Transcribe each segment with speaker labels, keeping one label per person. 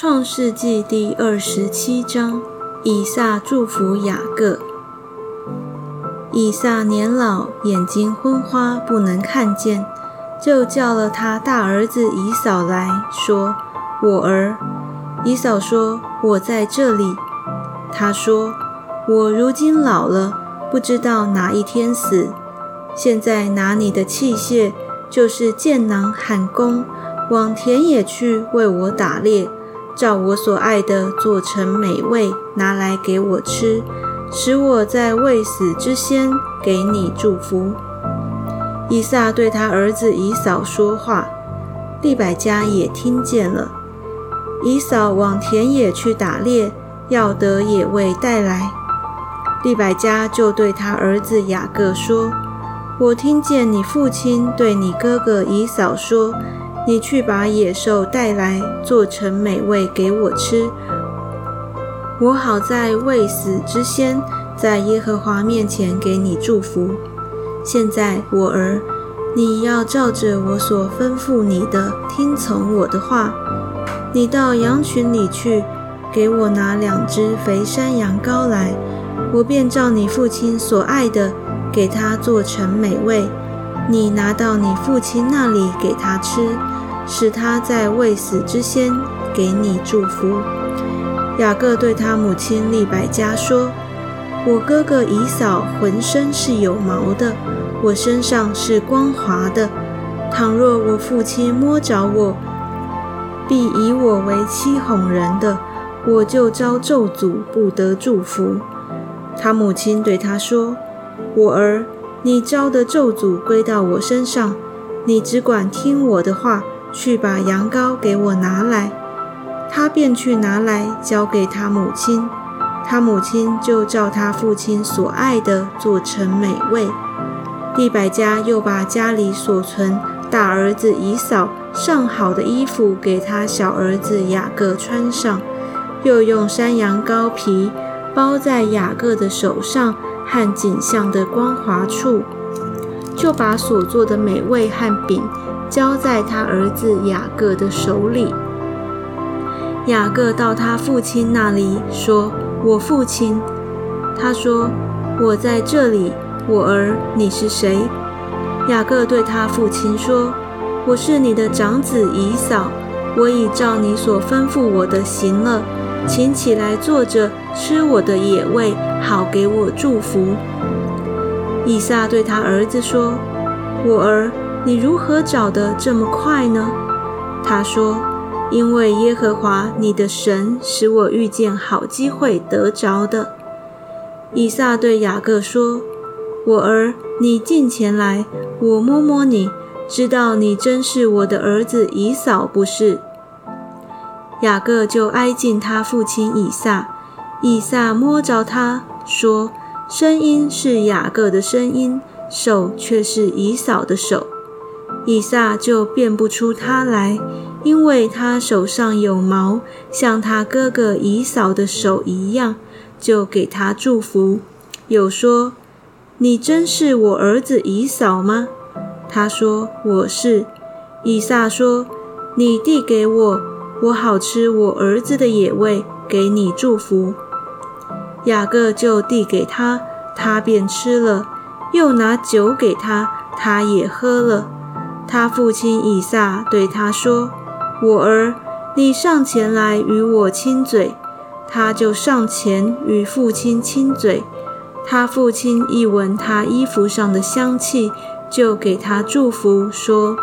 Speaker 1: 创世纪第二十七章，以撒祝福雅各。以撒年老，眼睛昏花，不能看见，就叫了他大儿子以扫来说：“我儿。”以扫说：“我在这里。”他说：“我如今老了，不知道哪一天死。现在拿你的器械，就是箭囊、喊弓，往田野去为我打猎。”照我所爱的做成美味，拿来给我吃，使我在未死之先给你祝福。以撒对他儿子以扫说话，利百加也听见了。以扫往田野去打猎，要得野味带来。利百加就对他儿子雅各说：“我听见你父亲对你哥哥以扫说。”你去把野兽带来，做成美味给我吃。我好在未死之先，在耶和华面前给你祝福。现在我儿，你要照着我所吩咐你的，听从我的话。你到羊群里去，给我拿两只肥山羊羔来，我便照你父亲所爱的，给他做成美味。你拿到你父亲那里给他吃。使他在未死之先给你祝福。雅各对他母亲利百加说：“我哥哥以扫浑身是有毛的，我身上是光滑的。倘若我父亲摸着我，必以我为欺哄人的，我就遭咒诅，不得祝福。”他母亲对他说：“我儿，你招的咒诅归到我身上，你只管听我的话。”去把羊羔给我拿来，他便去拿来，交给他母亲。他母亲就照他父亲所爱的做成美味。利百加又把家里所存大儿子以扫上好的衣服给他小儿子雅各穿上，又用山羊羔皮包在雅各的手上和景象的光滑处，就把所做的美味和饼。交在他儿子雅各的手里。雅各到他父亲那里说：“我父亲。”他说：“我在这里，我儿，你是谁？”雅各对他父亲说：“我是你的长子以扫，我已照你所吩咐我的行了，请起来坐着吃我的野味，好给我祝福。”以撒对他儿子说：“我儿。”你如何找得这么快呢？他说：“因为耶和华你的神使我遇见好机会得着的。”以撒对雅各说：“我儿，你近前来，我摸摸你，知道你真是我的儿子以扫，不是？”雅各就挨近他父亲以撒，以撒摸着他说：“声音是雅各的声音，手却是以扫的手。”以撒就辨不出他来，因为他手上有毛，像他哥哥以扫的手一样，就给他祝福。有说：“你真是我儿子以扫吗？”他说：“我是。”以撒说：“你递给我，我好吃我儿子的野味，给你祝福。”雅各就递给他，他便吃了，又拿酒给他，他也喝了。他父亲以撒对他说：“我儿，你上前来与我亲嘴。”他就上前与父亲亲嘴。他父亲一闻他衣服上的香气，就给他祝福说：“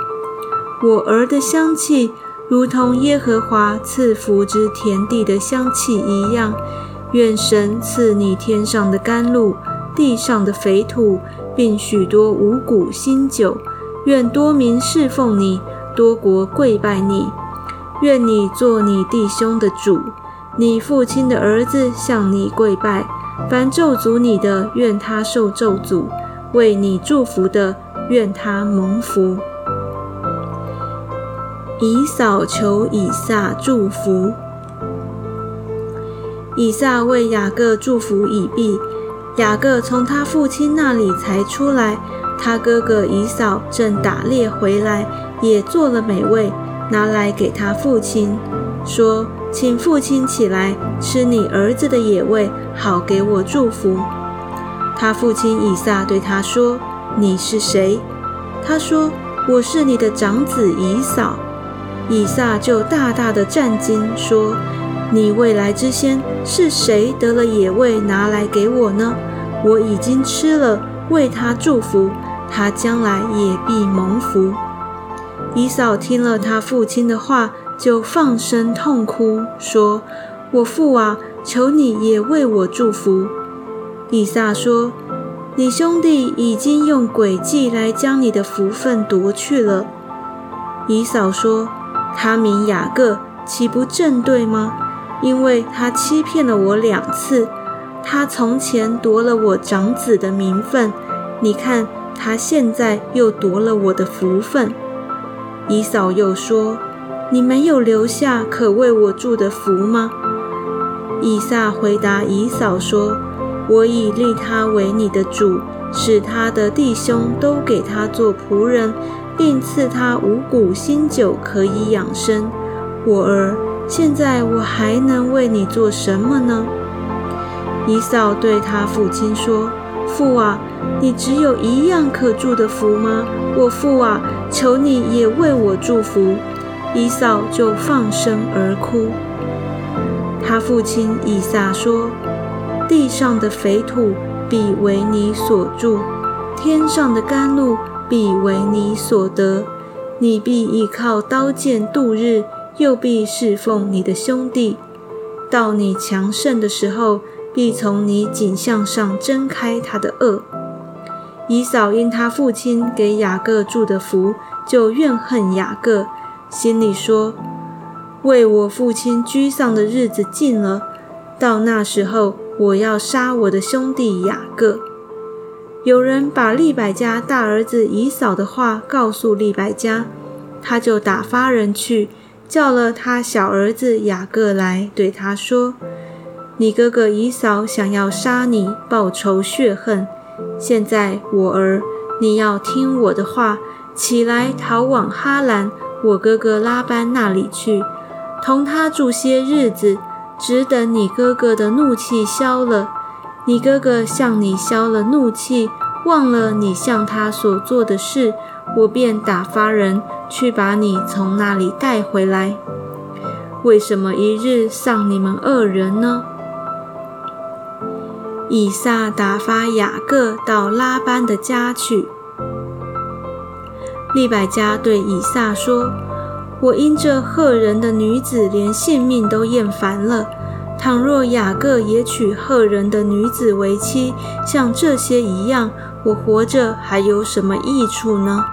Speaker 1: 我儿的香气，如同耶和华赐福之田地的香气一样。愿神赐你天上的甘露，地上的肥土，并许多五谷新酒。”愿多民侍奉你，多国跪拜你。愿你做你弟兄的主，你父亲的儿子向你跪拜。凡咒诅你的，愿他受咒诅；为你祝福的，愿他蒙福。以扫求以撒祝福。以撒为雅各祝福以毕，雅各从他父亲那里才出来。他哥哥以扫正打猎回来，也做了美味，拿来给他父亲。说：“请父亲起来吃你儿子的野味，好给我祝福。”他父亲以撒对他说：“你是谁？”他说：“我是你的长子以扫。”以撒就大大的战惊，说：“你未来之先是谁得了野味拿来给我呢？我已经吃了，为他祝福，他将来也必蒙福。”以扫听了他父亲的话，就放声痛哭，说：“我父啊，求你也为我祝福。”以撒说：“你兄弟已经用诡计来将你的福分夺去了。”以扫说：“他名雅各，岂不正对吗？因为他欺骗了我两次。他从前夺了我长子的名分，你看他现在又夺了我的福分。”以扫又说：“你没有留下可为我祝的福吗？”以撒回答以扫说。我已立他为你的主，使他的弟兄都给他做仆人，并赐他五谷新酒可以养生。我儿，现在我还能为你做什么呢？以扫对他父亲说：“父啊，你只有一样可祝的福吗？我父啊，求你也为我祝福。”以扫就放声而哭。他父亲以撒说。地上的肥土必为你所住，天上的甘露必为你所得。你必依靠刀剑度日，又必侍奉你的兄弟。到你强盛的时候，必从你颈项上挣开他的恶。以扫因他父亲给雅各祝的福，就怨恨雅各，心里说：为我父亲居丧的日子近了，到那时候。我要杀我的兄弟雅各。有人把利百加大儿子以扫的话告诉利百加，他就打发人去叫了他小儿子雅各来，对他说：“你哥哥以扫想要杀你，报仇血恨。现在我儿，你要听我的话，起来逃往哈兰，我哥哥拉班那里去，同他住些日子。”只等你哥哥的怒气消了，你哥哥向你消了怒气，忘了你向他所做的事，我便打发人去把你从那里带回来。为什么一日丧你们二人呢？以撒打发雅各到拉班的家去。利百加对以撒说。我因这赫人的女子，连性命都厌烦了。倘若雅各也娶赫人的女子为妻，像这些一样，我活着还有什么益处呢？